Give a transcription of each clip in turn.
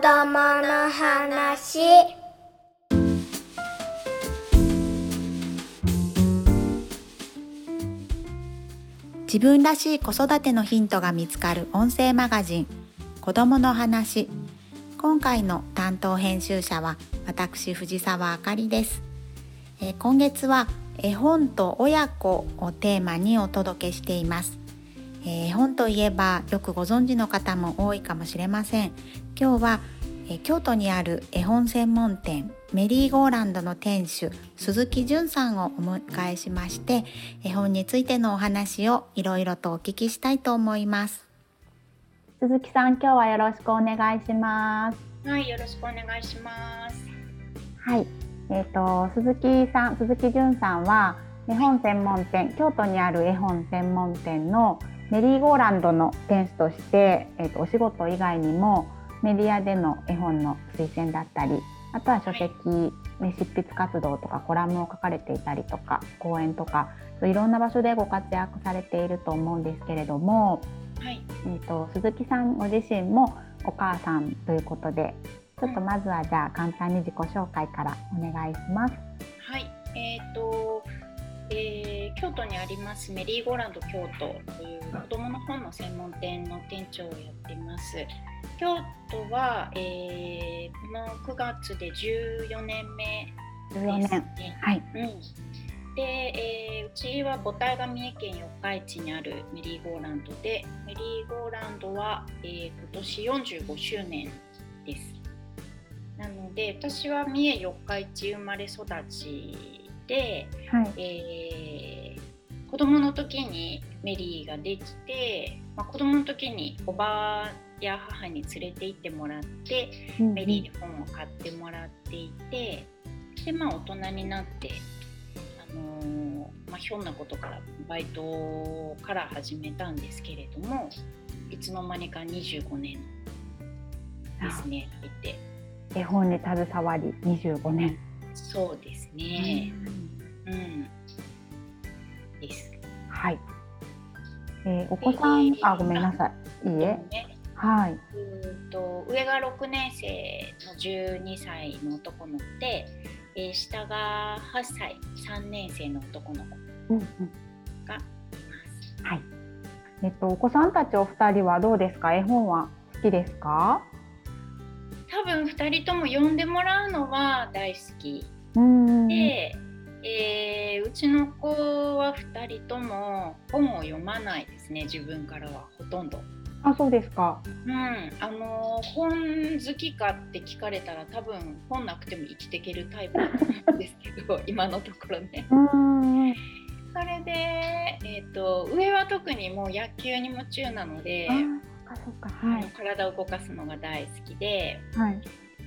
供の話。自分らしい子育てのヒントが見つかる音声マガジン子供の話。今回の担当編集者は私藤沢あかりです、えー今月は絵本と親子をテーマにお届けしています。えー絵本といえばよくご存知の方も多いかもしれません。今日は、えー京都にある絵本専門店メリーゴーランドの店主鈴木純さんをお迎えしまして絵本についてのお話をいろいろとお聞きしたいと思います。鈴木さん今日はよろしくお願いします。はい、よろしくお願いします。はい、えっ、と鈴木さん、鈴木純さんは絵本専門店、京都にある絵本専門店のメリーゴーランドの店主として、えっ、とお仕事以外にもメディアでの絵本の推薦だったり、あとは書籍、ね執筆活動とかコラムを書かれていたりとか、講演とか、いろんな場所でご活躍されていると思うんですけれども、はい、えー、と鈴木さんご自身もお母さんということでちょっとまずはじゃあ簡単に自己紹介からお願いします。はい、えっ、と、えー京都にありますメリーゴーランド京都という子どもの本の専門店の店長をやっています。京都は、えーこの9月で14年目14です年。ね。はい。うん。で、えーうちは母体が三重県四日市にあるメリーゴーランドでメリーゴーランドは、えー今年45周年です。なので私は三重四日市生まれ育ちで、はい。えー子供の時にメリーができて、まあ、子供の時におばや母に連れて行ってもらってメリーで本を買ってもらっていてでまあ大人になってあのーまあひょんなことからバイトから始めたんですけれどもいつの間にか25年ですね入って絵本に携わり25年。そうですね。うん、ですはい。えーお子さん、えーあごめんなさい。いいえ。ねはい。うーんと上が6年生の12歳の男の子で、えー下が8歳3年生の男の子うんうん。がいます。はい。えっとお子さんたちお二人はどうですか？絵本は好きですか？多分2人とも読んでもらうのは大好きうん。で、えーうちの子は2人とも本を読まないですね自分からはほとんど。あそうですか。うん、あのー本好きかって聞かれたら多分本なくても生きていけるタイプなんですけど 今のところね。うん。それで、えー、と上は特にもう野球に夢中なので、あそっかそっか。はい。体を動かすのが大好きではい。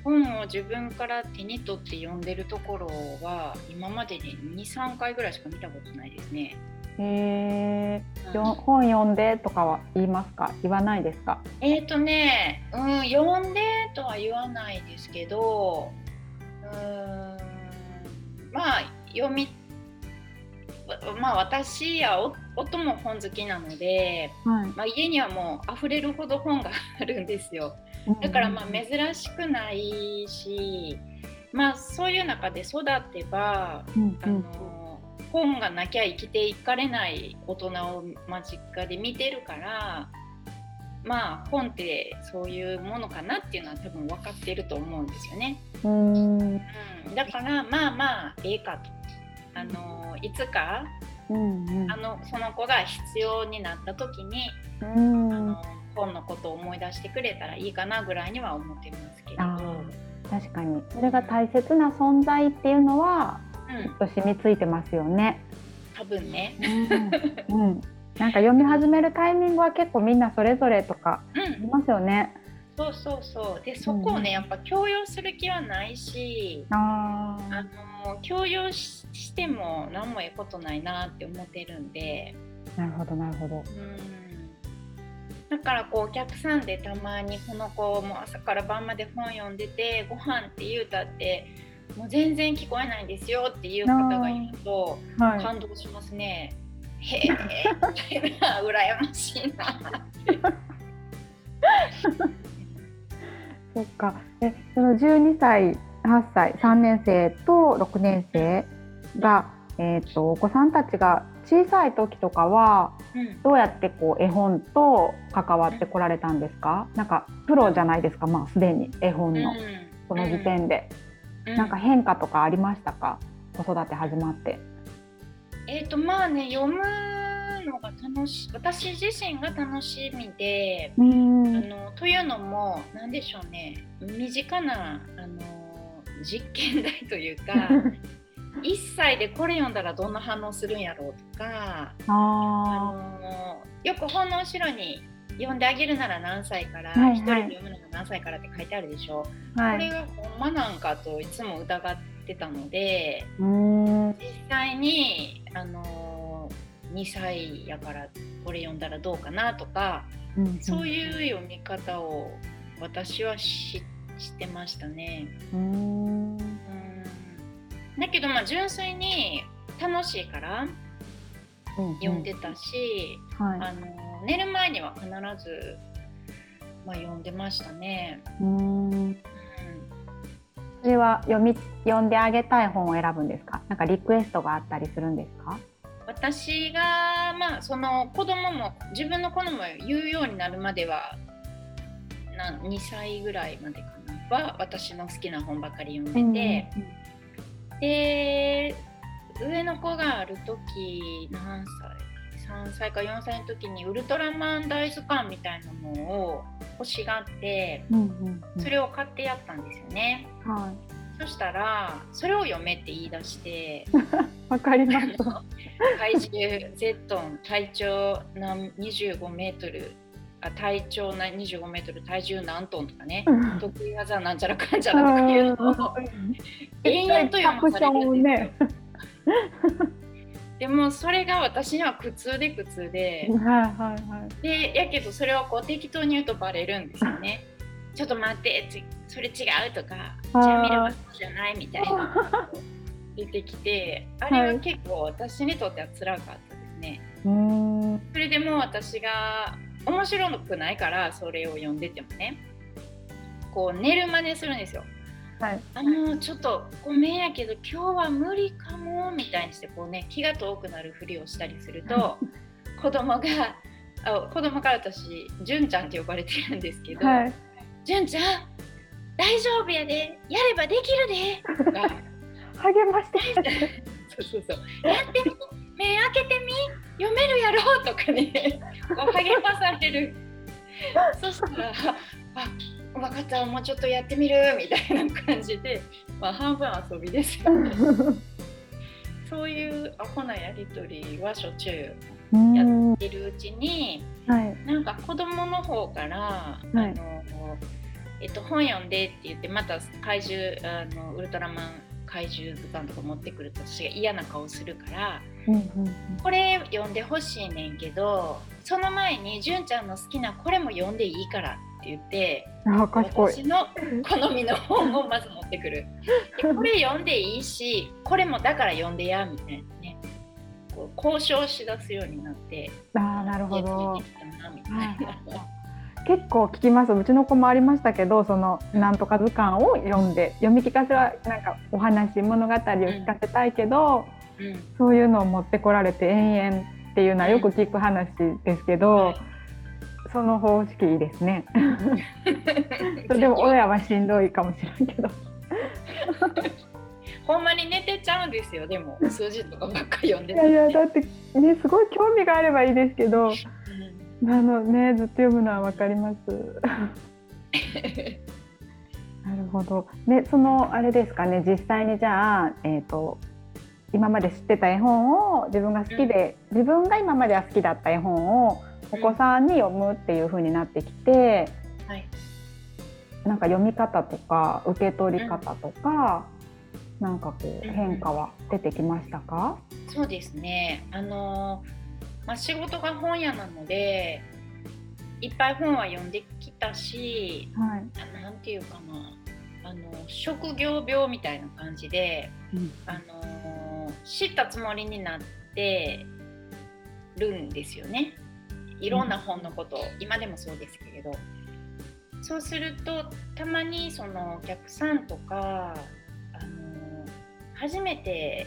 本を自分から手に取って読んでるところは今までに23回ぐらいしか見たことないですね。えー、うん。よ本読んでとかは言いますか？言わないですか？えっ、とね、うん、読んでとは言わないですけどうーんまあ読みまあ私やお夫も本好きなので、はい。まあ、家にはもう溢れるほど本があるんですよだからまあ珍しくないしまあそういう中で育てばうんあの本がなきゃ生きていかれない大人を間近で見てるからまあ本ってそういうものかなっていうのは多分分かってると思うんですよね。うんうんうん、だからまあまあええかと。あのいつかうんうん。あのその子が必要になった時に、うん。あの本のことを思い出してくれたらいいかなぐらいには思ってますけれど、確かに。それが大切な存在っていうのはうん。きっと染みついてますよね。多分ね、うん、うん、なんか読み始めるタイミングは結構みんなそれぞれとかうん。ありますよね。そうそうそうでそこをねやっぱ強要する気はないしああの強要ししても何もええことないなって思ってるんであ、なるほどなるほど。うんだからこうお客さんでたまにこの子も朝から晩まで本読んでてご飯って言うたってもう全然聞こえないんですよっていう方がいるとはい。感動しますね。へえ、みたいな羨ましいなって。そっか。え、その12歳、8歳、3年生と6年生が、えっ、とお子さんたちが小さい時とかはうんどうやってこう絵本と関わってこられたんですか？なんかプロじゃないですか。まあすでに絵本のその時点で、うんなんか変化とかありましたか？子育て始まって。えっ、とまあね読むのが楽しい私自身が楽しみで、うあん。のというのも何でしょうね身近なあの実験台というか 1歳でこれ読んだらどんな反応するんやろうとかああのよく本の後ろに読んであげるなら何歳から、はいはい一人で読むのが何歳からって書いてあるでしょ、あ。はこれい。がほんまなんかといつも疑ってたのでうん。実際にあの2歳やからこれ読んだらどうかなとかそういう読み方を私はししてましたね。うん。うんだけどまあ純粋に楽しいから読んでたし、はい。あの寝る前には必ず、まあ、読んでましたね。うん。うんそれは読み読んであげたい本を選ぶんですか？なんかリクエストがあったりするんですか？私がまあその子供も自分の子供も言うようになるまではな2歳ぐらいまでかなは私の好きな本ばかり読んでて、で上の子がある時何歳3歳か4歳の時にウルトラマン大図鑑みたいなのを欲しがってうんうんうん。それを買ってやったんですよね。はそしたらそれを読めって言い出して。い。わかります。体重 Z 体長何25メートルあ体長な25メートル体重何トンとかね得意技なんちゃらかんちゃらとかいうのを延々と読まされるんですよ。でもそれが私には苦痛で苦痛ではいはいはい。でやけどそれをこう適当に言うとバレるんですよね。ちょっと待ってつそれ違うとかじゃあ見ればそうじゃないみたいな 出てきてあれは結構私にとっては辛かったですね。うん。それでもう私が面白くないからそれを読んでてもねこう寝る真似するんですよ。はい。あのちょっとごめんやけど今日は無理かもみたいにしてこうね気が遠くなるふりをしたりすると 子供があ子供から私純ちゃんって呼ばれてるんですけどはい。「純ちゃん大丈夫やでやればできるで」と か励まして。そうそうそう。やってみ、目開けてみ、読めるやろとかね、こう励まされる。そしたら、あ、分かった、もうちょっとやってみるみたいな感じで、まあ半分遊びですよね。そういうアホなやりとりはしょっちゅううん。やはってるうちに、い。なんか子供の方から、あのえっと、本読んでって言ってまた怪獣あのウルトラマン怪獣図鑑とか持ってくると私が嫌な顔するからうんうんこれ読んでほしいねんけどその前に純ちゃんの好きなこれも読んでいいからって言って。私の好みの本をまず持ってくるでこれ読んでいいしこれもだから読んでやみたいなねこう交渉しだすようになってああ、なるほど。結構聞きます。うちの子もありましたけど、そのなんとか図鑑を読んで、読み聞かせはなんかお話物語を聞かせたいけど、うんそういうのを持ってこられて延々っていうのはよく聞く話ですけど、はいその方式いいですね。それでも親はしんどいかもしれんけど。ほんまに寝てちゃうんですよでも。数字とかばっかり読んでいやいやだってねすごい興味があればいいですけど、うん。あのねずっと読むのはわかります。なるほど。でそのあれですかね実際にじゃあえっ、と今まで知ってた絵本を自分が好きで、自分が今までは好きだった絵本をお子さんに読むっていう風になってきて、はい。なんか読み方とか受け取り方とか、なんかこううん変化は出てきましたか？そうですね。あのまあ、仕事が本屋なのでいっぱい本は読んできたしはい。あなんていうかな。あの職業病みたいな感じで、うん。あの知ったつもりになってるんですよね。いろんな本のことを今でもそうですけれど。そうするとたまにそのお客さんとか初めて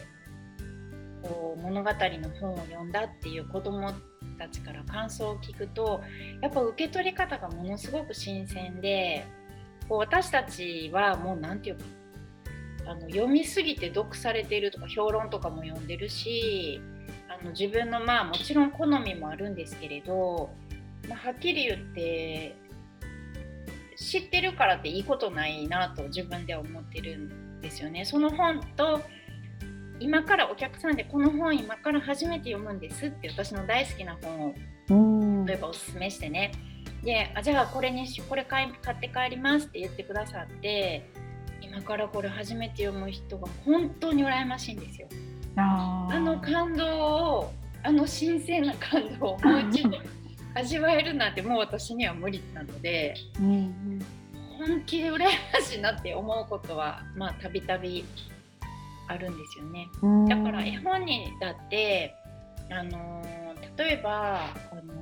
こう物語の本を読んだっていう子どもたちから感想を聞くとやっぱ受け取り方がものすごく新鮮でこう私たちはもう何て言うかあの読みすぎて読されてるとか評論とかも読んでるしあの自分のまあもちろん好みもあるんですけれど、まあ、はっきり言って知ってるからっていいことないなと自分では思ってるんですよね。その本と今からお客さんでこの本今から初めて読むんですって私の大好きな本を例えばおすすめしてね。であじゃあこれにこれ買い買って帰りますって言ってくださって今からこれ初めて読む人が本当に羨ましいんですよ。あの感動をあの新鮮な感動をもう一度味わえるなんてもう私には無理なので、うん、本気で羨ましいなって思うことはまあたびたびあるんですよね。だから絵本にだってあの例えばあの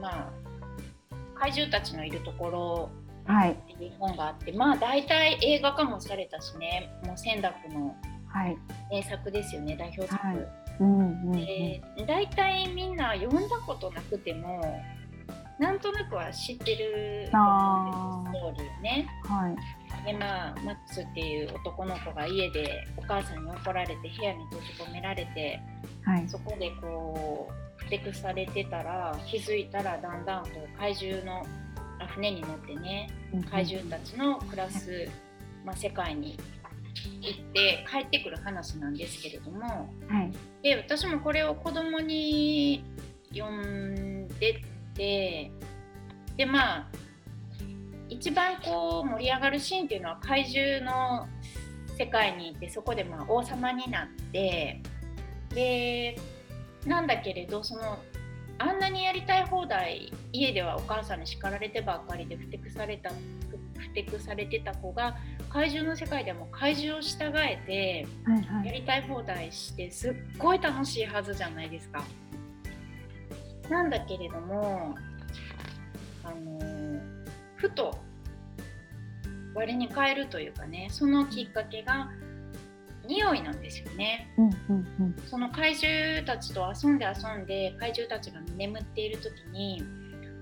まあ怪獣たちのいるところっていう本があって、はい、まあ大体映画化もされたしねもう千楽の名作ですよね、代表作。はい。うんうんうん、で大体みんな読んだことなくてもなんとなくは知ってるストーリーね。はい。でまあマックスっていう男の子が家でお母さんに怒られて部屋に閉じ込められて、はい、そこでこうふてくされてたら気づいたらだんだんこう怪獣の船に乗ってね怪獣たちの暮らす、まあ、世界に行って帰ってくる話なんですけれども、はい、で私もこれを子供に読んでてでまあ一番こう盛り上がるシーンっていうのは怪獣の世界にいてそこでまあ王様になってでなんだけれどそのあんなにやりたい放題家ではお母さんに叱られてばっかりでふてくされたふてくされてた子が怪獣の世界でも怪獣を従えてやりたい放題してすっごい楽しいはずじゃないですか。なんだけれどもあのふと割に変えるというかねそのきっかけが匂いなんですよね、うんうんうん、その怪獣たちと遊んで遊んで怪獣たちが眠っている時に、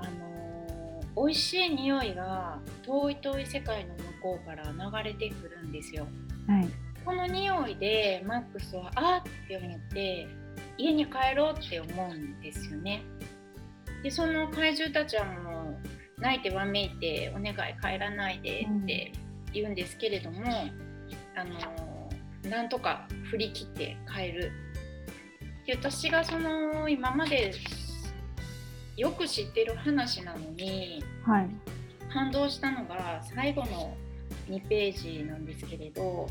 あのー、美味しい匂いが遠い遠い世界の向こうから流れてくるんですよ、はい、この匂いでマックスはあって思って家に帰ろうって思うんですよねでその怪獣たちはもう泣いてわめいて「お願い帰らないで」って言うんですけれども、うん、あのなんとか振り切って帰る。で私がその今までよく知ってる話なのに、はい、感動したのが最後の2ページなんですけれど、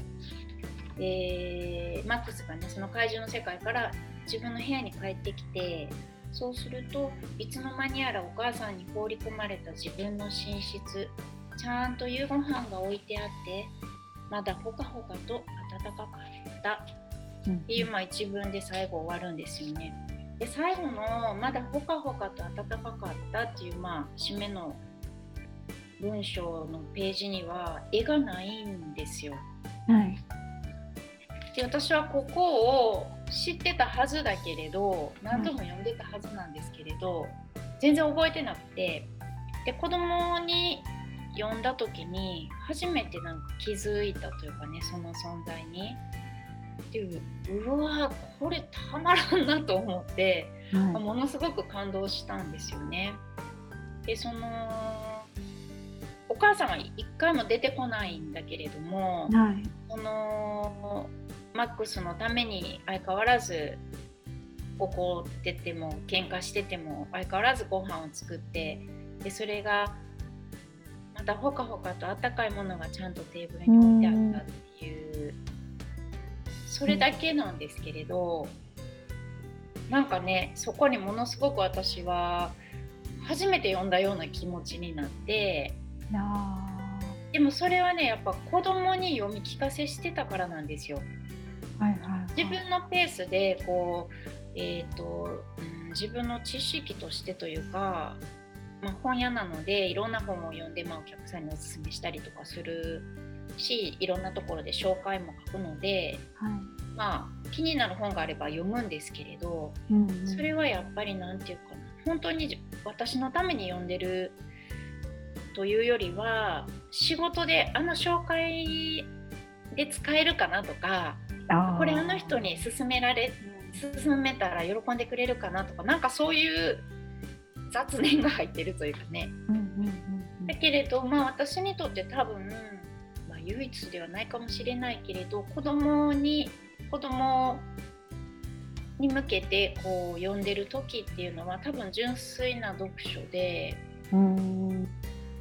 えー、マックスがねその怪獣の世界から自分の部屋に帰ってきてそうするといつの間にやらお母さんに放り込まれた自分の寝室ちゃんと夕ご飯が置いてあってまだほかほかと暖かかったっていう、まあ、一文で最後終わるんですよね。で最後の「まだほかほかと暖かかった」っていう、まあ、締めの文章のページには絵がないんですよ。はい、で私はここを知ってたはずだけれど何度も読んでたはずなんですけれど、全然覚えてなくてで子供に読んだ時に初めてなんか気づいたというかねその存在に。っていううわこれたまらんなと思って、はい、ものすごく感動したんですよね。でそのお母さんは一回も出てこないんだけれども、はい、そのマックスのために相変わらず怒ってても喧嘩してても相変わらずご飯を作ってでそれがまたほかほかとあったかいものがちゃんとテーブルに置いてあったっていうそれだけなんですけれどなんかねそこにものすごく私は初めて読んだような気持ちになってでもそれはねやっぱ子供に読み聞かせしてたからなんですよ。はいはいはい、自分のペースでこう、えーとうん、自分の知識としてというかまあ、本屋なのでいろんな本を読んで、まあ、お客さんにおすすめしたりとかするしいろんなところで紹介も書くので、はい。まあ、気になる本があれば読むんですけれどうんうん。それはやっぱり何て言うかな本当に私のために読んでるというよりは仕事であの紹介で使えるかなとかこれあの人に勧められ勧めたら喜んでくれるかなとかなんかそういう雑念が入ってるというかね。うんうんうんうん。だけれどまあ私にとって多分、まあ、唯一ではないかもしれないけれど子供に子供に向けてこう読んでる時っていうのは多分純粋な読書でうん。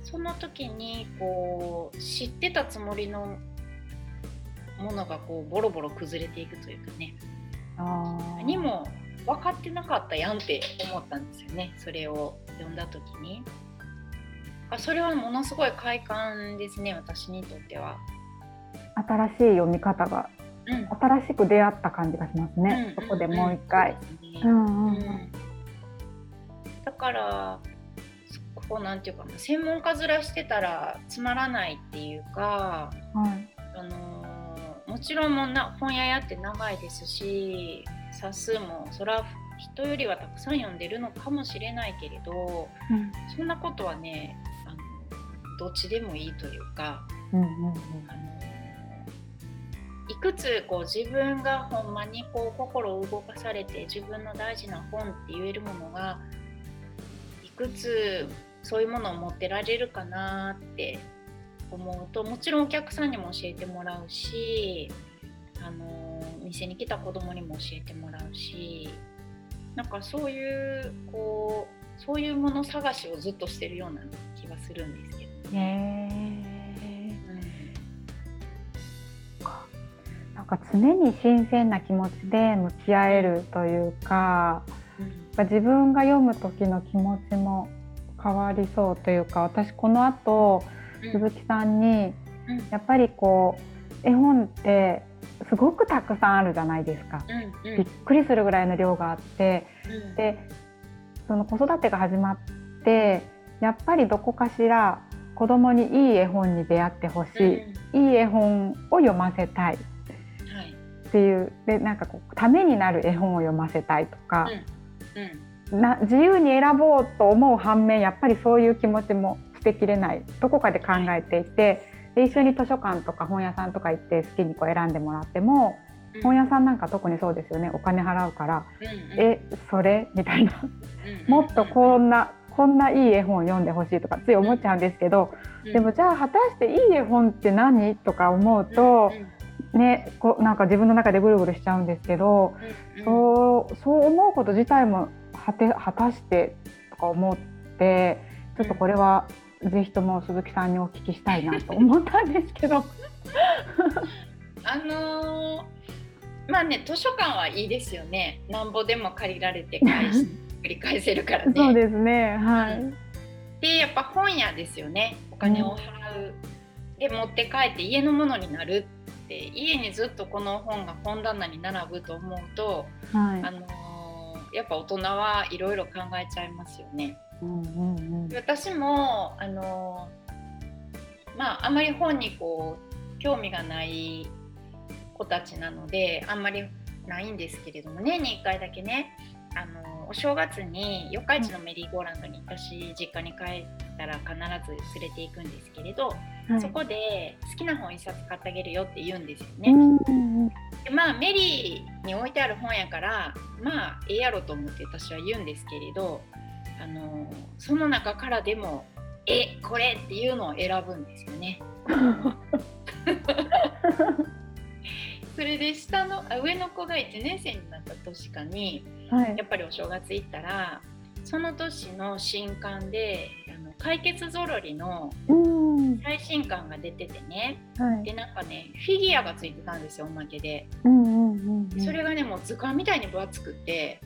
その時にこう知ってたつもりのものがこうボロボロ崩れていくというかね。何も分かってなかったやんって思ったんですよね。それを読んだ時に。あそれはものすごい快感ですね私にとっては。新しい読み方がうん。新しく出会った感じがしますね、うん。そこでもう一回。だからそこなんていうかな専門家面してたらつまらないっていうか、はい。あのーもちろんもうな本屋やって長いですし冊数もそれは人よりはたくさん読んでるのかもしれないけれどうんそんなことはねあのどっちでもいいというか。うんうんあのいくつこう自分がほんまにこう心を動かされて自分の大事な本って言えるものがいくつそういうものを持ってられるかなって思うともちろんお客さんにも教えてもらうしあの店に来た子供にも教えてもらうしなんかそういうこうそういうもの探しをずっとしてるような気がするんですけどね。なんか常に新鮮な気持ちで向き合えるというかうん。自分が読む時の気持ちも変わりそうというか私この後鈴木さんにうん。やっぱりこう絵本ってすごくたくさんあるじゃないですか。びっくりするぐらいの量があってうん。でその子育てが始まってやっぱりどこかしら子供にいい絵本に出会ってほしい、いい絵本を読ませたい。っていう。でなんかこうためになる絵本を読ませたいとか、うん。な自由に選ぼうと思う反面やっぱりそういう気持ちも捨てきれないどこかで考えていてで一緒に図書館とか本屋さんとか行って好きにこう選んでもらってもうん。本屋さんなんか特にそうですよね。お金払うから「うんうん。えそれ? 」みたいな。うんもっとこんなこんないい絵本読んでほしいとかつい思っちゃうんですけどうん。でもじゃあ果たしていい絵本って何？とか思うとねこうなんか自分の中でぐるぐるしちゃうんですけどうんうん。そうそう思うこと自体も果て果たしてとか思ってちょっとこれはぜひとも鈴木さんにお聞きしたいなと思ったんですけど。あのーまあね図書館はいいですよね。なんぼでも借りられて返し繰り返せるからね。そうですねはい、うん。でやっぱ本屋ですよね。お金を払う、で持って帰って家のものになるって家にずっとこの本が本棚に並ぶと思うと、はい。あのーやっぱ大人はいろいろ考えちゃいますよね。うんうんうん。私もあのまああまり本にこう興味がない子たちなのであんまりないんですけれども年に1回だけね。あのお正月に四日市のメリーゴーランドに私実家に帰ったら必ず連れて行くんですけれど、はい。そこで好きな本1冊買ってあげるよって言うんですよね。うんうんうん。でまあメリーに置いてある本やからまあええやろと思って私は言うんですけれどあのその中からでも「えこれ!」っていうのを選ぶんですよね。それで下のあ上の子が1年生になった年かにはいやっぱりお正月行ったらその年の新刊で「あの解決ぞろり」のうん最新刊が出ててねはいでなんかねフィギュアがついてたんですよおまけで。うんうんうんうんそれがねもう図鑑みたいに分厚くって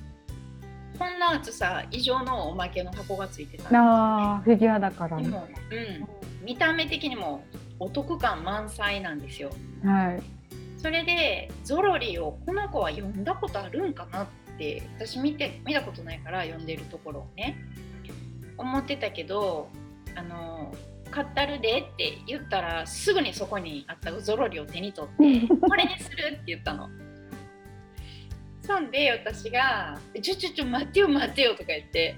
こんな厚さ以上のおまけの箱がついてた。んあーフィギュアだからね。うん、見た目的にもお得感満載なんですよ。はい。それでゾロリをこの子は読んだことあるんかなって私見て見たことないから読んでるところをね思ってたけどあの買ったるでって言ったらすぐにそこにあったゾロリを手に取って これにするって言ったの。そんで私が「ちょちょちょ待ってよ待ってよ」とか言って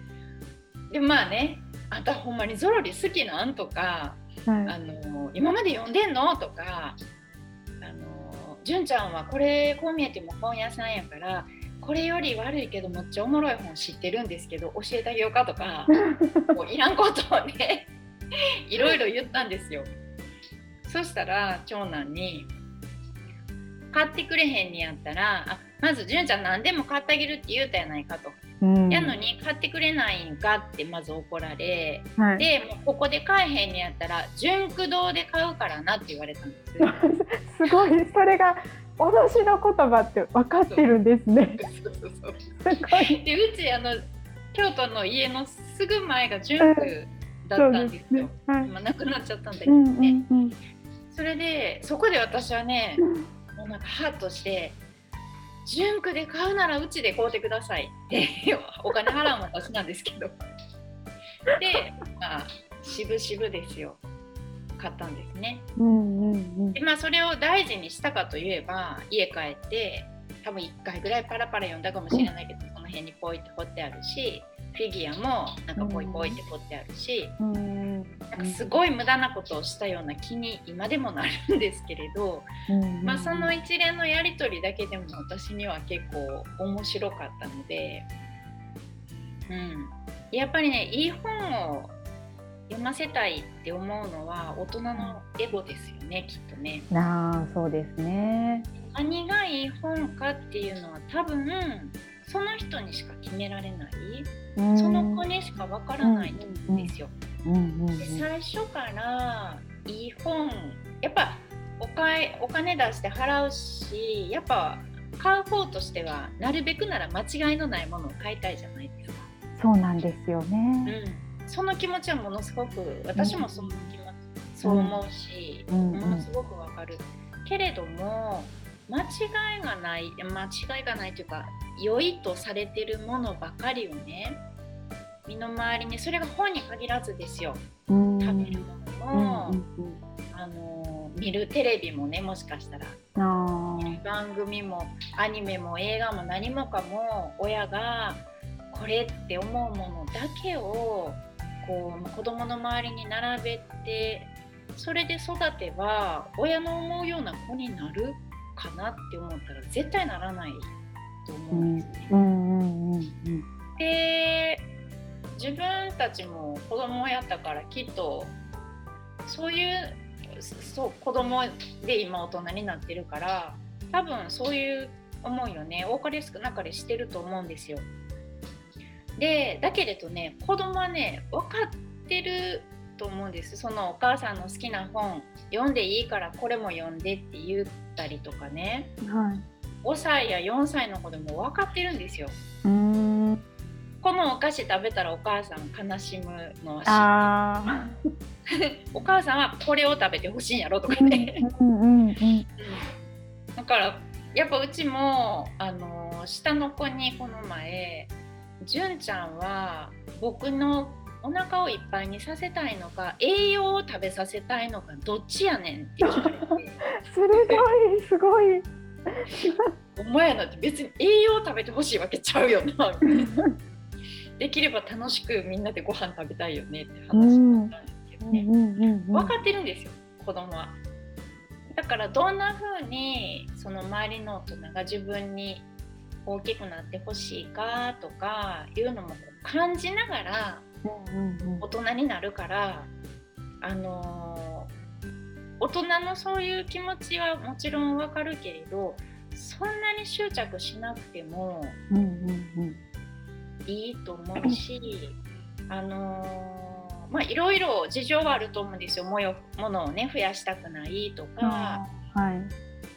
でまあね「あんたほんまにゾロリ好きなん?」とか、はいあの「今まで読んでんの?」とか「あの純ちゃんはこれこう見えても本屋さんやからこれより悪いけどめっちゃおもろい本知ってるんですけど教えてあげようか」とか もういらんことをねいろいろ言ったんですよ。そしたら長男に「買ってくれへんにやったらあまず純ちゃん何でも買ってあげるって言うたやないか」と。うんやのに買ってくれないんかってまず怒られはい、でもうここで買えへんにやったら純駆堂で買うからなって言われたんです。すごいそれが脅しの言葉って分かってるんですね。そうそうそうすごい。でうちあの京都の家のすぐ前が純駆だったんですよ。はい。今なくなっちゃったんだけどうんうんね。うん。それでそこで私はねもうなんかハッとして「純駆で買うならうちで買うてください」ってお金払うのは私なんですけど。でまあ渋々ですよ。買ったんですね。うんうんうん。でまあそれを大事にしたかといえば家帰って多分1回ぐらいパラパラ読んだかもしれないけどその辺にポイって掘ってあるしフィギュアもなんかポイポイって掘ってあるし、うんなんかすごい無駄なことをしたような気に今でもなるんですけれど、うん。まあ、その一連のやり取りだけでも私には結構面白かったので、うん、やっぱりねいい本を読ませたいって思うのは大人のエゴですよねきっとね。なあそうですね。何がいい本かっていうのは多分その人にしか決められない。うん。その子にしかわからないんですよ。うんうんうんで最初からいい本やっぱおかえお金出して払うしやっぱ買う方としてはなるべくなら間違いのないものを買いたいじゃないですか。そうなんですよね。うん、その気持ちはものすごく私もその気持ち、そう思うし、うんものすごくわかる。けれども間違いがない間違いがないというか良いとされてるものばかりをね身の回りにそれが本に限らずですよ。うん。食べるものも、うんうんあの見るテレビもねもしかしたら。番組もアニメも映画も何もかも親がこれって思うものだけをこう子供の周りに並べてそれで育てば親の思うような子になるかなって思ったら絶対ならないと思うんですね。ーうん。うん。うん。うん。で自分たちも子供やったからきっとそういうそう子供で今大人になってるから多分そういう思いをね多かれ少なかれしてると思うんですよ。でだけれどね子供はね分かってると思うんですそのお母さんの好きな本読んでいいからこれも読んでって言ったりとかねはい。5歳や4歳の子でも分かってるんですよ。うーん。このお菓子食べたらお母さん悲しむのは知あ お母さんはこれを食べてほしいんやろとあ。かね、うんうんうん。だからやっぱうちもあの下の子にこの前「純ちゃんは僕のお腹をいっぱいにさせたいのか栄養を食べさせたいのかどっちやねん」って言われて 鋭いすごい。「お前なんて別に栄養を食べてほしいわけちゃうよな」できれば楽しくみんなでご飯食べたいよねって話になったんですけどね。分かってるんですよ子供は。だからどんな風にその周りの大人が自分に大きくなってほしいかとかいうのも感じながら大人になるからあのー大人のそういう気持ちはもちろんわかるけれどそんなに執着しなくてもうんうんうんいいと思うし、あのーまあいろいろ事情はあると思うんですよもよものをね増やしたくないとか、はい。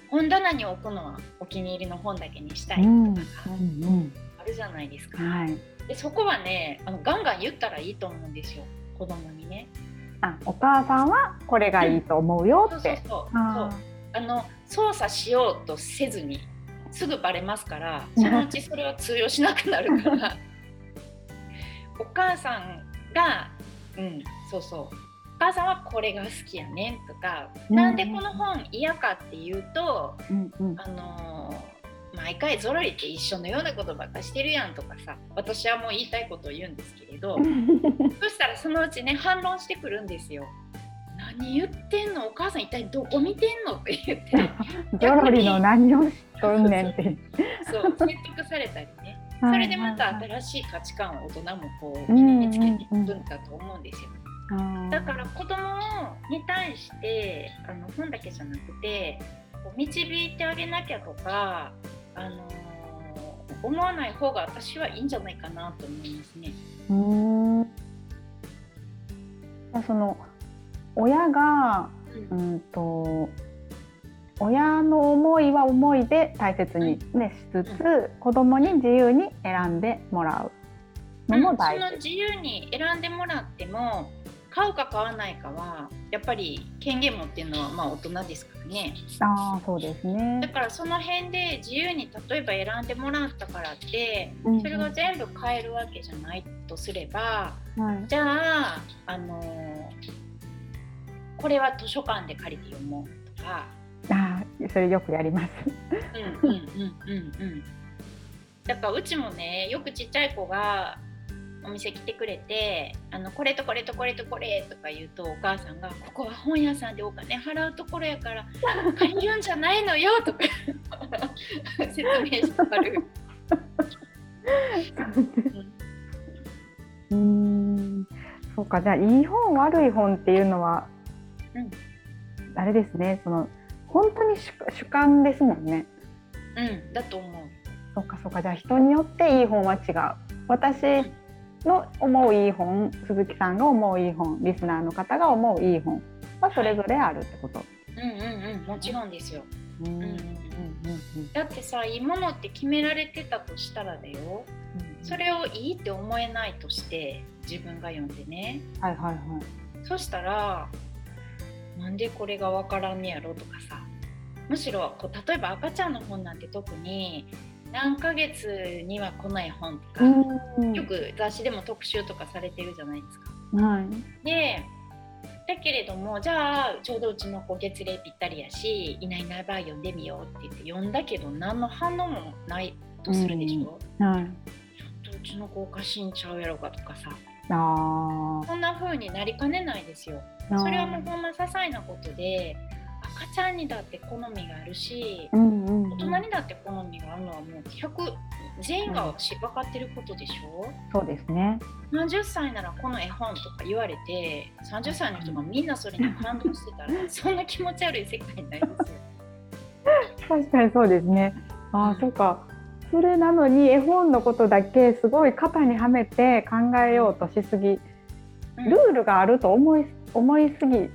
本棚に置くのはお気に入りの本だけにしたいうんとかうんあるじゃないですか。はい。でそこはねあのガンガン言ったらいいと思うんですよ子供にね。あ、お母さんはこれがいいと思うよそうそうって。そうそうああの操作しようとせずにすぐバレますからそのうちそれは通用しなくなるからお母さんが、うん、そうそう。お母さんはこれが好きやねんとか、うん。なんでこの本嫌かっていうと、うんうん。あのー毎回ゾロリって一緒のようなことばっかしてるやんとかさ私はもう言いたいことを言うんですけれど そしたらそのうちね反論してくるんですよ。何言ってんの？お母さん一体どこ見てんの？って言って。ゾロリの何を知っとんねんって。そう説得されたり。ねそれでまた新しい価値観を大人もこううん身につけていくんだと思うんですよ。だから子供に対してあの本だけじゃなくて導いてあげなきゃとか、あのー思わない方が私はいいんじゃないかなと思いますね。うーん。その親がううんんと親の思いは思いで大切にねしつつ子供に自由に選んでもらうのも大その事。自由に選んでもらっても買うか買わないかはやっぱり権限持ってるのはまあ大人ですからね。ああそうですだね。からその辺で自由に例えば選んでもらったからってうんそれが全部買えるわけじゃないとすればはいじゃあ、あのーこれは図書館で借りて読もうとか、あーそれよくやります。うんうんうんうんうん。だからうちもねよくちっちゃい子がお店来てくれてあのこれとこれとこれとこれとか言うとお母さんが「ここは本屋さんでお金払うところやから借りるんじゃないのよ」とか 説明してある。うーんそうかじゃあいい本悪い本っていうのは、うんあれですねその本当に主主観ですもんね。うん、だと思う。そうかそうかじゃあ人によっていい本は違う。私の思ういい本鈴木さんが思ういい本リスナーの方が思ういい本はそれぞれあるってこと。うんうんうん、もちろんですよ。うんうんうんうんだってさ、いいものって決められてたとしたらだよ。それをいいって思えないとして、自分が読んでね。はいはいはい。そしたら、なんでこれがわからんねやろとかさ。むしろこう例えば赤ちゃんの本なんて特に何ヶ月には来ない本とか、うんよく雑誌でも特集とかされてるじゃないですか。はい。でだけれどもじゃあちょうどうちの子月齢ぴったりやしいないいないばあ読んでみようって言って読んだけど何の反応もないとするでしょ、はい。ちょっとうちの子おかしいんちゃうやろかとかさあそんな風になりかねないですよあ。それはもうほんま些細なことで赤ちゃんにだって好みがあるしうんうん、うん。大人にだって好みがあるのはもう100全員がし分かってることでしょ、そうですね。何十歳ならこの絵本とか言われて30歳の人がみんなそれに感動してたら そんな気持ち悪い世界ないですよ。確かにそうですね。ああ、そうか。それなのに絵本のことだけすごい型にはめて考えようとしすぎ、うんルールがあると思い思いすぎ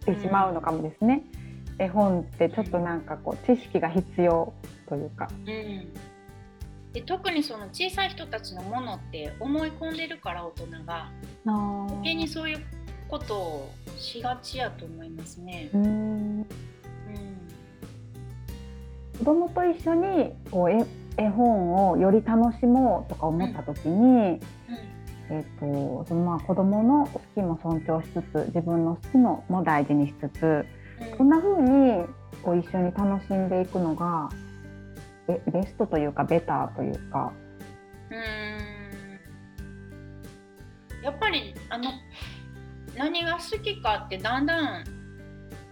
てしまうのかもですね。絵本ってちょっとなんかこう知識が必要というか。うんで特にその小さい人たちのものって思い込んでるから大人が余計にそういうことをしがちやと思いますね。うーんうん子供と一緒にこう絵絵本をより楽しもうとか思った時に、えっとそのまあ子供の好きも尊重しつつ自分の好きのも大事にしつつうん。こんな風にこう一緒に楽しんでいくのがベベストというかベターというか。うーん。やっぱりあの何が好きかってだんだん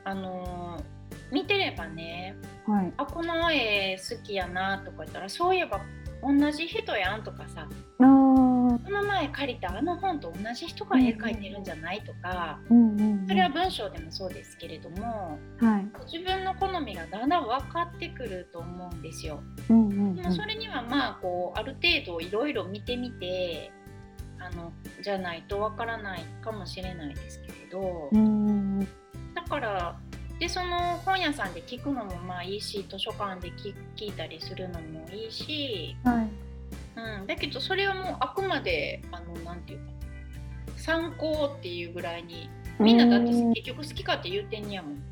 あの見てればねはい、あこの絵好きやなとか言ったらそういえば同じ人やんとかさ。あーこの前借りたあの本と同じ人が絵描いてるんじゃないとかそれは文章でもそうですけれどもはい。自分の好みがだんだん分かってくると思うんですよ。でもそれにはまあこうある程度いろいろ見てみてあのじゃないとわからないかもしれないですけれど、うん。だからでその本屋さんで聞くのもまあいいし図書館で聞聞いたりするのもいいし、はいうん、だけどそれはもうあくまであのなんていうか参考っていうぐらいにみんなだってうん結局好きかって言うてんやもん。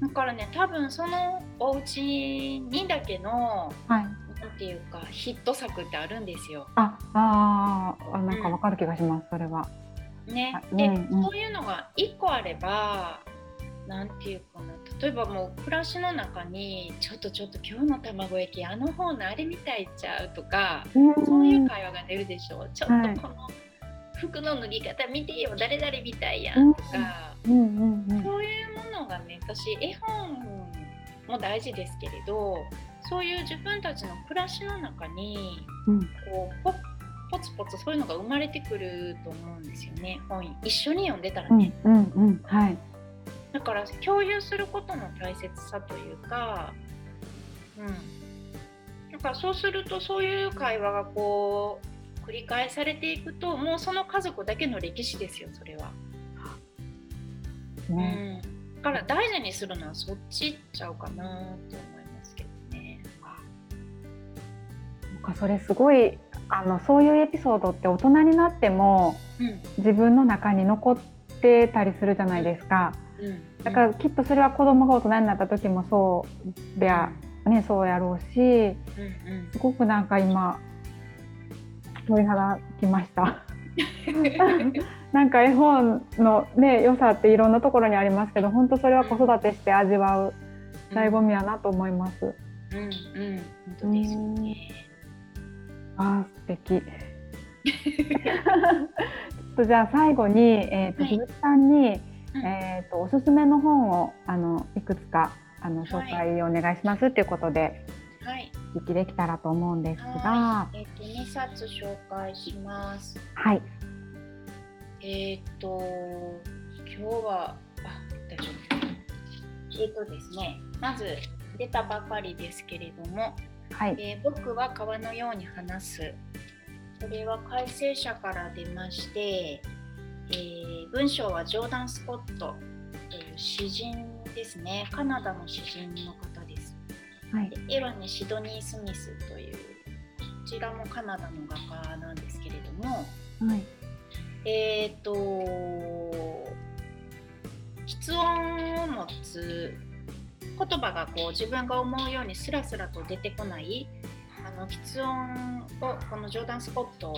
だからね多分そのお家にだけのはいなんていうかヒット作ってあるんですよ。ああーなんかわかる気がします、それは。ねあ、で、うんうんそういうのが1個あればなんていうかな例えばもう暮らしの中にちょっとちょっと今日の卵焼きあの方のあれみたいちゃうとかそういう会話が出るでしょう。ちょっはい。とこの服の脱ぎ方見てよ誰々みたいやんとか、うん。うんうんそういうものがね私絵本も大事ですけれどそういう自分たちの暮らしの中にうん。こうポポツポツそういうのが生まれてくると思うんですよね本一緒に読んでたらうんね、うんうん。はい。だから共有することの大切さというかうんだからそうするとそういう会話がこう繰り返されていくともうその家族だけの歴史ですよそれは。ね、うん、だから大事にするのはそっちちゃうかなと思いますけどね。なんかそれすごいあのそういうエピソードって大人になってもうん自分の中に残ってたりするじゃないですか。うん、だからきっとそれは子供が大人になった時もそうであ、ね、そうやろうしすごくなんか今鳥肌きました。なんか絵本のね良さっていろんなところにありますけど本当それは子育てして味わう醍醐味やなと思います。うんうん本当ですよね。あー素敵。ちょっとじゃあ最後に、えーとはい鈴木さんに、うんえー、とおすすめの本をあのいくつかあのはい紹介お願いしますっていうことで、はい。お聞きできたらと思うんですが、はい。えっ、と二冊紹介します。はい、えっ、と今日はあ大丈夫。えっ、とですねまず出たばかりですけれども、はい、えー僕は川のように話す。これは改正者から出まして、えー文章はジョーダン・スコットという詩人ですね。カナダの詩人の方です。はい、で絵はね、シドニー・スミスという、こちらもカナダの画家なんですけれども、はい、えっ、と、筆音を持つ言葉がこう自分が思うようにスラスラと出てこないあの筆音をこのジョーダン・スコット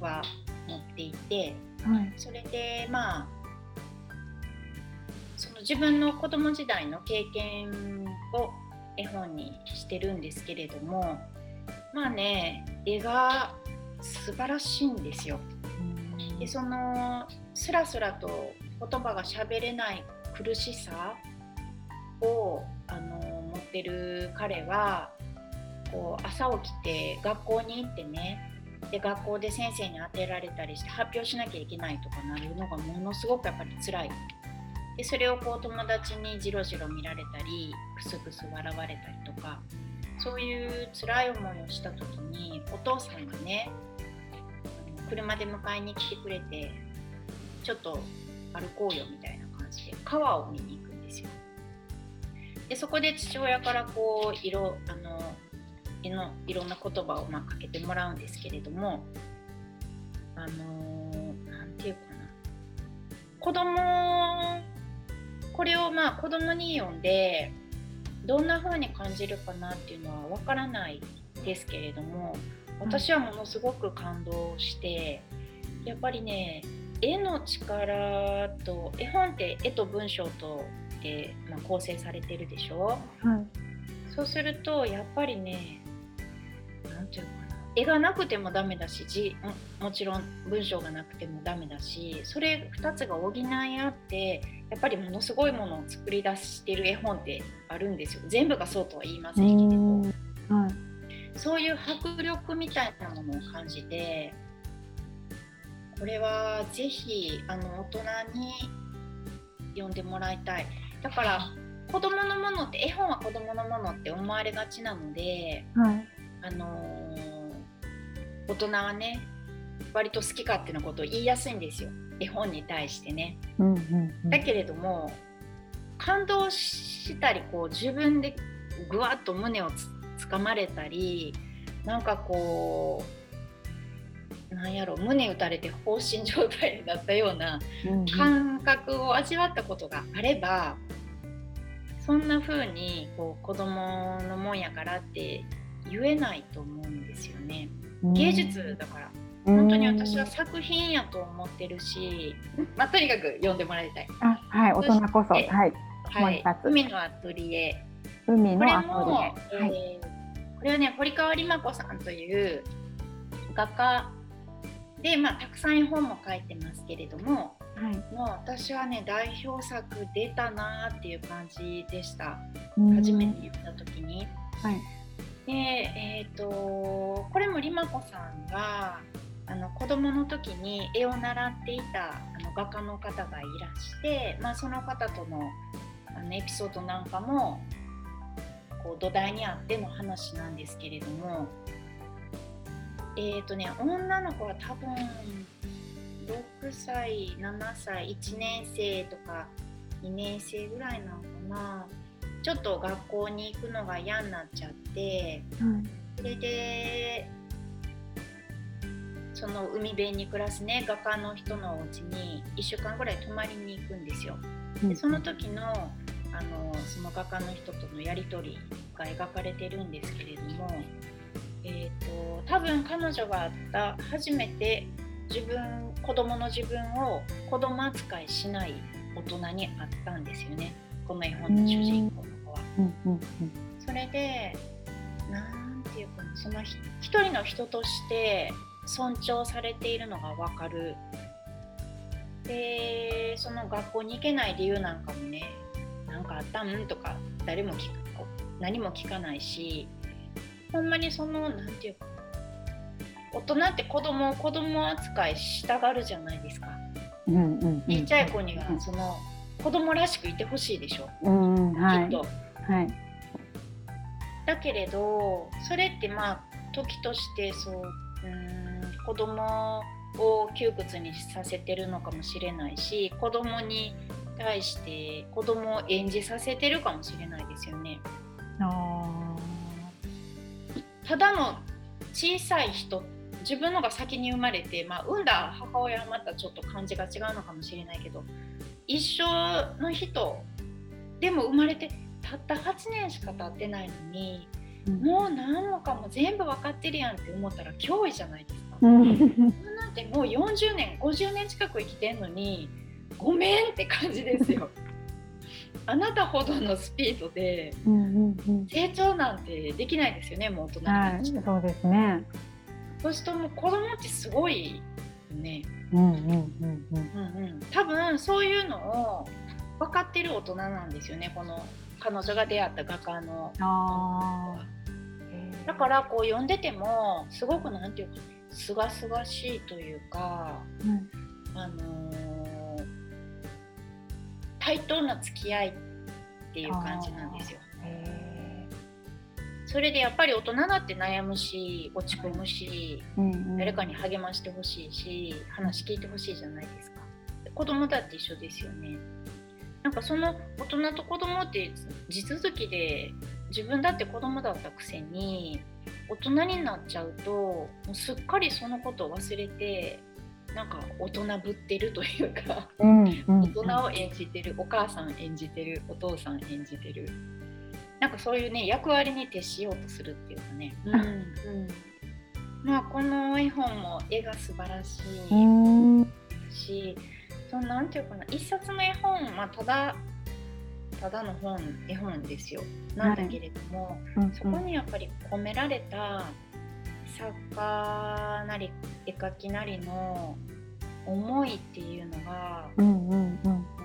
は持っていてはい、それでまあその自分の子供時代の経験を絵本にしてるんですけれどもまあね絵が素晴らしいんですよ。でそのスラスラと言葉が喋れない苦しさをあの持ってる彼はこう朝起きて学校に行ってねで学校で先生に当てられたりして発表しなきゃいけないとかなるのがものすごくやっぱり辛い。でそれをこう友達にじろじろ見られたりクスクス笑われたりとかそういう辛い思いをした時にお父さんがね車で迎えに来てくれてちょっと歩こうよみたいな感じで川を見に行くんですよ。でそこで父親からこう色あののいろんな言葉をまあかけてもらうんですけれどもあのーなんていうかな。子供これをまあ子供に読んでどんな風に感じるかなっていうのはわからないですけれども私はものすごく感動してやっぱりね絵の力と絵本って絵と文章とで、まあ、構成されてるでしょ？はい、そうするとやっぱりねなんていうのかな絵がなくてもダメだし字ももちろん文章がなくてもダメだしそれ2つが補い合ってやっぱりものすごいものを作り出してる絵本ってあるんですよ。全部がそうとは言いませんけれど。はい、そういう迫力みたいなものを感じてこれはぜひあの大人に読んでもらいたい。だから子供のものって絵本は子供のものって思われがちなのではい、あのー大人はね割と好き勝手なことを言いやすいんですよ。絵本に対してね。うんうんうん、だけれども感動したりこう自分でぐわっと胸をつつかまれたりなんかこうなんやろ胸打たれて放心状態になったようなうんうん。感覚を味わったことがあればそんな風にこう子供のもんやからって言えないと思うんですよね。芸術だから。本当に私は作品やと思ってるし、まあ、とにかく読んでもらいたい。あはい。大人こそ。はい、はい、海のアトリエ。海のアトリエ、はい、これはね堀川里真子さんという画家で、まあ、たくさん絵本も書いてますけれども、はい、の私はね代表作出たなっていう感じでした初めて言った時に。はい、でえっ、ー、とこれもりまこさんがあの子供の時に絵を習っていたあの画家の方がいらして、まあ、その方とのあのエピソードなんかもこう土台にあっての話なんですけれどもえっ、ー、とね女の子は多分6歳7歳1年生とか2年生ぐらいなのかな。ちょっと学校に行くのが嫌になっちゃって、うん、それでその海辺に暮らすね画家の人のお家に1週間ぐらい泊まりに行くんですよ。でその時のあのその画家の人とのやり取りが描かれてるんですけれども、えーと、多分彼女があった初めて自分子供の自分を子供扱いしない大人にあったんですよね。この絵本の主人公の子は。それで何て言うかなその一人の人として尊重されているのが分かるでその学校に行けない理由なんかもね何かあったん？とか誰も聞く何も聞かないしほんまにその何て言うか大人って子供を子供扱いしたがるじゃないですか。うんうんうん、ちっちゃい子にはその子供らしくいてほしいでしょ、うんはい、きっと。はい、だけれどそれってまあ時としてそううん子供を窮屈にさせてるのかもしれないし子供に対して子供を演じさせてるかもしれないですよね。ただの小さい人自分のが先に生まれて、まあ、産んだ母親はまたちょっと感じが違うのかもしれないけど一緒の人でも生まれてたった8年しか経ってないのにもう何もかも全部分かってるやんって思ったら脅威じゃないですか。うん、なんてもう40年50年近く生きてんのにごめんって感じですよ。あなたほどのスピードで成長なんてできないですよね、もう大人になっはい、そうですね。そうするともう子供ってすごいね。うんうんうんうん。うんうん。多分そういうのを分かってる大人なんですよね、この彼女が出会った画家の。だからこう読んでてもすごくなんていうかすがすがしいというか、うん、あのー、対等な付き合いっていう感じなんですよ。それでやっぱり大人だって悩むし落ち込むし、うんうん、誰かに励ましてほしいし話聞いてほしいじゃないですか。子供だって一緒ですよねなんかその大人と子供って地続きで自分だって子供だったくせに大人になっちゃうともうすっかりそのことを忘れてなんか大人ぶってるというか、うんうん、大人を演じてるお母さん演じてるお父さん演じてる。なんかそういうね役割に徹しようとするっていうかね、うん。うん、まあこの絵本も絵が素晴らしいし、そのなんていうかな一冊の絵本、まあ、ただただの本絵本ですよ。なんだけれども、はい、そこにやっぱり込められた作家なり絵描きなりの思いっていうのが、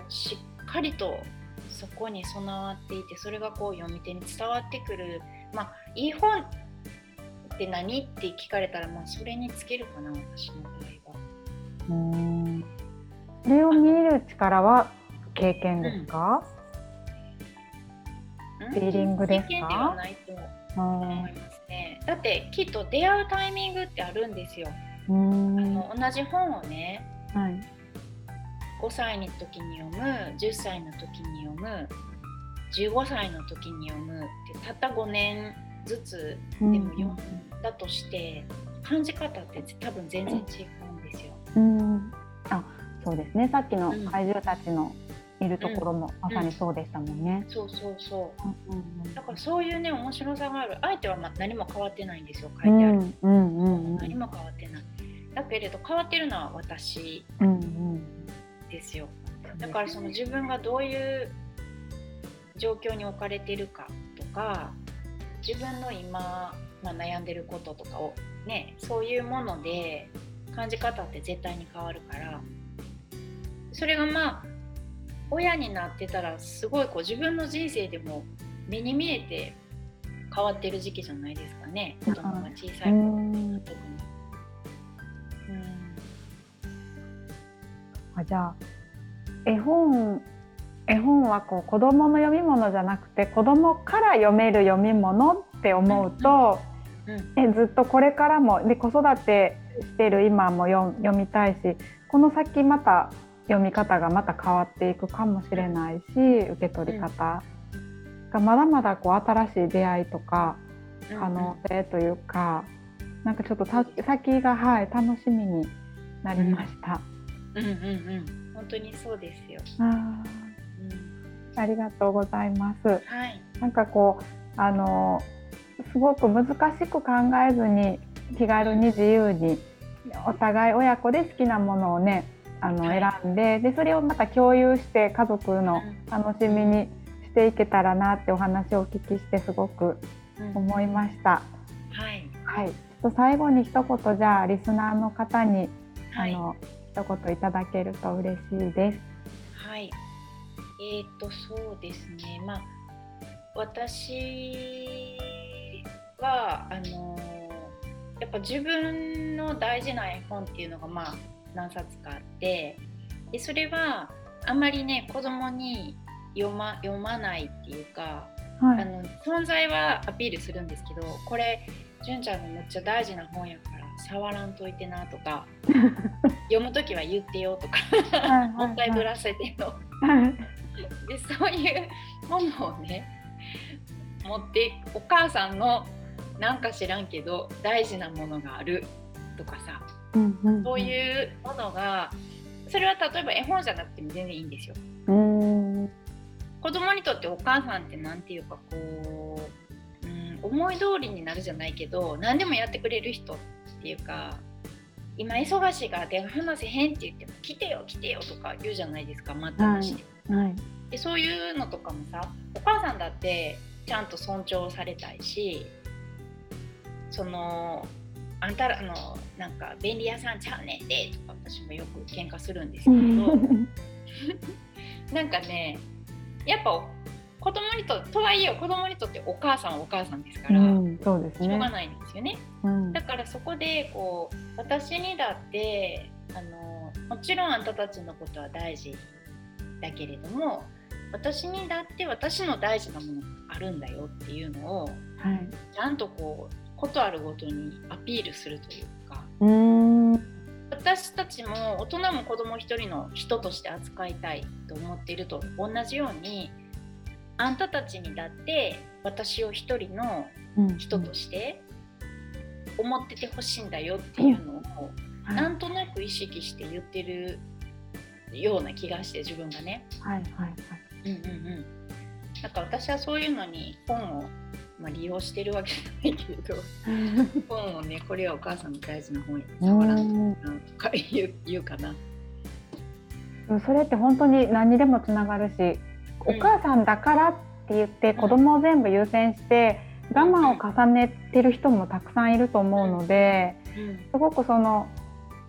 しっかりとそこに備わっていてそれがこう読み手に伝わってくる。まあいい本って何？って聞かれたらまあそれにつけるかな私の場合は。うんそれを見る力は経験ですか、うん、フィーリングですか？経験ではないと思いますね。だってきっと出会うタイミングってあるんですよ。あの同じ本をね、はい、5歳の時に読む10歳の時に読む15歳の時に読むってたった5年ずつでも読んだとして、感じ方って多分全然違うんですよ。うん、あそうですね。さっきの怪獣たちのいるところもまさにそうでしたもんね。そうそうそう。うんうんだからそういうね面白さがある。相手はまあ何も変わってないんですよう書いてある、んうんうん。何も変わってない。だけれど変わってるのは私うんうんですよ。だからその自分がどういう状況に置かれてるかとか自分の今、まあ、悩んでることとかをねそういうもので感じ方って絶対に変わるからそれがまあ親になってたらすごいこう自分の人生でも目に見えて変わってる時期じゃないですかね。子供が小さい頃に。あじゃあ絵本絵本はこう子供の読み物じゃなくて子供から読める読み物って思うと、うん。うんえずっとこれからもで子育てしてる今も読読みたいしこの先また読み方がまた変わっていくかもしれないし受け取り方がまだまだこう新しい出会いとかうん可能性というか、なんかちょっとた先がはい楽しみになりました。うんうんうん本当にそうですよ。あーうんありがとうございます。はい。なんかこうあのすごく難しく考えずに気軽に自由にお互い親子で好きなものをねあのはい選んででそれをまた共有して家族の楽しみにしていけたらなってお話をお聞きしてすごくうん思いました。はい。はい、ちょっと最後に一言じゃあリスナーの方に、はい。あの一言いただけると嬉しいです。はい。えっ、とそうですね。まあ私はあのやっぱ自分の大事な絵本っていうのがまあ何冊かあってでそれはあんまりね子供に読ま読まないっていうかはい、あの存在はアピールするんですけどこれ純ちゃんのめっちゃ大事な本やから触らんといてなとか 読む時は言ってよとかはいもったいぶらせてのはい。でそういうものをね持ってお母さんのなんか知らんけど大事なものがあるとかさうんうんそういうものがそれは例えば絵本じゃなくても全然いいんですよ。うん。子供にとってお母さんって何ていうかこう、うん、思い通りになるじゃないけど何でもやってくれる人っていうか今忙しいから手が離せへんって言っても来てよ来てよとか言うじゃないですか待ったなし。で,、はい。でそういうのとかもさお母さんだってちゃんと尊重されたいしそのあんたらのなんか便利屋さんちゃうねんでとか私もよく喧嘩するんですけど。なんかねやっぱ子供にととはいえ子供にとってお母さんはお母さんですから、うん、そうですね。しょうがないんですよねうんだからそこでこう私にだってあのもちろんあんたたちのことは大事だけれども私にだって私の大事なものがあるんだよっていうのをはい。ちゃんとこうことあるごとにアピールするというか。私たちも大人も子供一人の人として扱いたいと思っていると同じようにあんたたちにだって私を一人の人として思っててほしいんだよっていうのをはいなんとなく意識して言ってるような気がして自分がね。はいはいはい。うんうんうん。なんか私はそういうのに本を、まあ、利用してるわけじゃないけれど本をねこれはお母さんの大事な本や。触らんとか言う言うかな。それって本当に何にでもつながるし、お母さんだからって言って子供を全部優先して我慢を重ねてる人もたくさんいると思うので、うん。すごくその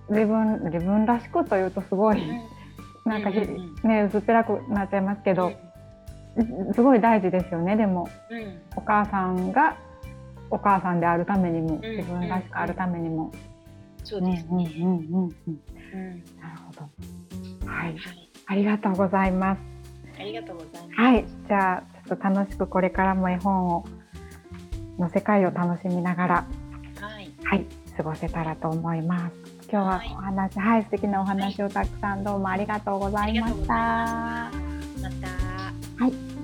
自分自分らしくというとすごいなんかね薄っぺらくなっちゃいますけど、すごい大事ですよね。でもうんうんお母さんがお母さんであるためにもん自分らしくあるためにも。そうですね。うんうんうんうんうんなるほど。はい、はい、ありがとうございます。ありがとうございます。はい、じゃあちょっと楽しくこれからも絵本をの世界を楽しみながら、はい、はい、過ごせたらと思います。今日ははいお話、はい、素敵なお話をたくさんどうもありがとうございました。はい。